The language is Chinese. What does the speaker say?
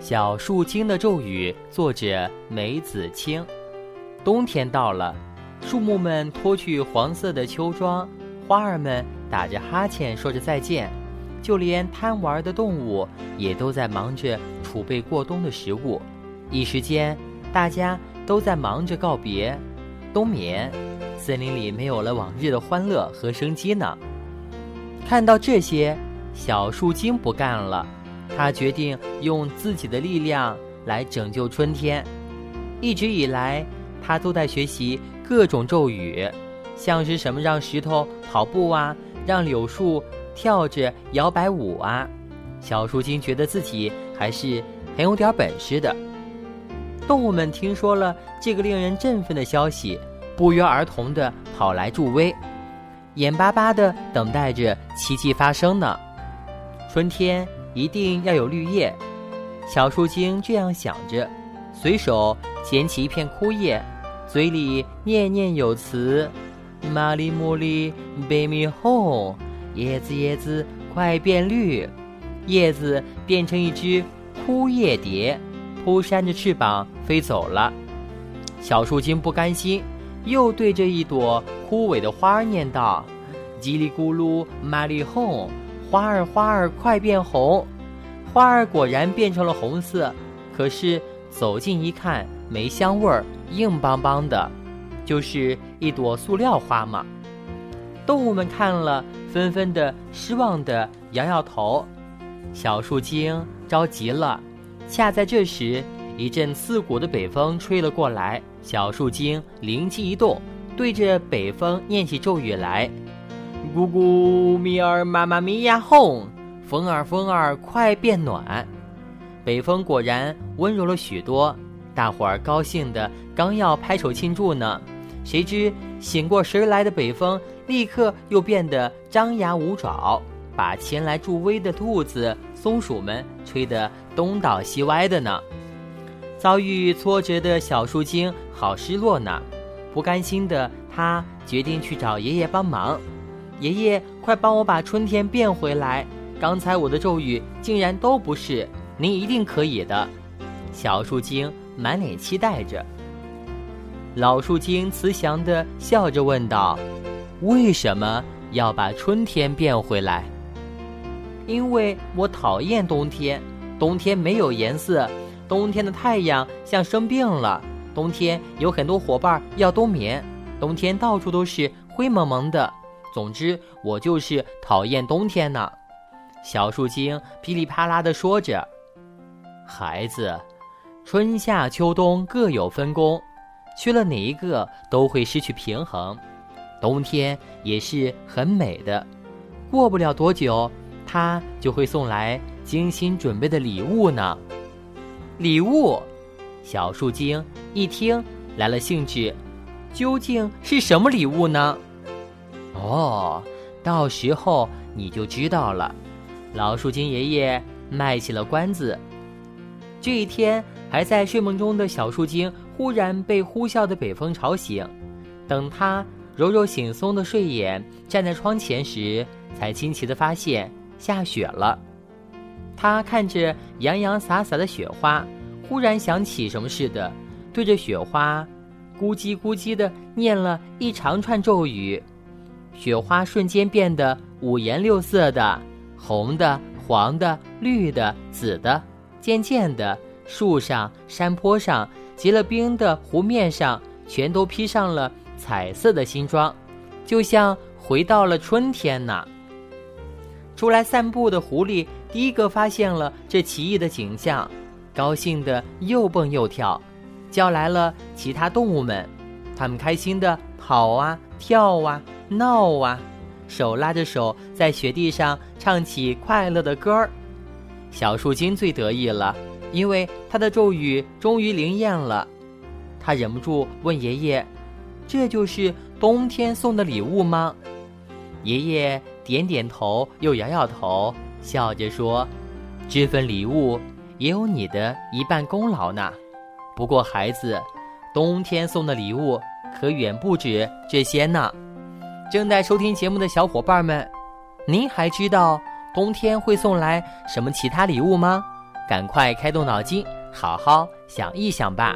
小树精的咒语，作者梅子清。冬天到了，树木们脱去黄色的秋装，花儿们打着哈欠说着再见，就连贪玩的动物也都在忙着储备过冬的食物。一时间，大家都在忙着告别冬眠，森林里没有了往日的欢乐和生机呢。看到这些，小树精不干了。他决定用自己的力量来拯救春天。一直以来，他都在学习各种咒语，像是什么让石头跑步啊，让柳树跳着摇摆舞啊。小树精觉得自己还是很有点本事的。动物们听说了这个令人振奋的消息，不约而同地跑来助威，眼巴巴地等待着奇迹发生呢。春天。一定要有绿叶，小树精这样想着，随手捡起一片枯叶，嘴里念念有词：“玛丽茉莉，baby home，叶子叶子快变绿。”叶子变成一只枯叶蝶，扑扇着翅膀飞走了。小树精不甘心，又对着一朵枯萎的花儿念道：“叽里咕噜，玛丽 home。”花儿花儿快变红，花儿果然变成了红色，可是走近一看没香味儿，硬邦邦的，就是一朵塑料花嘛。动物们看了，纷纷的失望的摇摇头。小树精着急了。恰在这时，一阵刺骨的北风吹了过来，小树精灵机一动，对着北风念起咒语来。咕咕咪儿妈妈咪呀哄，风儿风儿快变暖。北风果然温柔了许多，大伙儿高兴的刚要拍手庆祝呢，谁知醒过神来的北风立刻又变得张牙舞爪，把前来助威的兔子、松鼠们吹得东倒西歪的呢。遭遇挫折的小树精好失落呢，不甘心的他决定去找爷爷帮忙。爷爷，快帮我把春天变回来！刚才我的咒语竟然都不是，您一定可以的。小树精满脸期待着。老树精慈祥地笑着问道：“为什么要把春天变回来？”因为我讨厌冬天，冬天没有颜色，冬天的太阳像生病了，冬天有很多伙伴要冬眠，冬天到处都是灰蒙蒙的。总之，我就是讨厌冬天呢。小树精噼里啪啦地说着：“孩子，春夏秋冬各有分工，缺了哪一个都会失去平衡。冬天也是很美的，过不了多久，它就会送来精心准备的礼物呢。”礼物，小树精一听来了兴致，究竟是什么礼物呢？哦，到时候你就知道了。老树精爷爷卖起了关子。这一天，还在睡梦中的小树精忽然被呼啸的北风吵醒。等他揉揉惺忪的睡眼，站在窗前时，才惊奇地发现下雪了。他看着洋洋洒洒的雪花，忽然想起什么似的，对着雪花咕叽咕叽地念了一长串咒语。雪花瞬间变得五颜六色的，红的、黄的、绿的、紫的。渐渐的，树上、山坡上、结了冰的湖面上，全都披上了彩色的新装，就像回到了春天呢。出来散步的狐狸第一个发现了这奇异的景象，高兴的又蹦又跳，叫来了其他动物们，他们开心的跑啊跳啊。闹啊，手拉着手在雪地上唱起快乐的歌儿。小树精最得意了，因为他的咒语终于灵验了。他忍不住问爷爷：“这就是冬天送的礼物吗？”爷爷点点头，又摇摇头，笑着说：“这份礼物也有你的一半功劳呢。不过，孩子，冬天送的礼物可远不止这些呢。”正在收听节目的小伙伴们，您还知道冬天会送来什么其他礼物吗？赶快开动脑筋，好好想一想吧。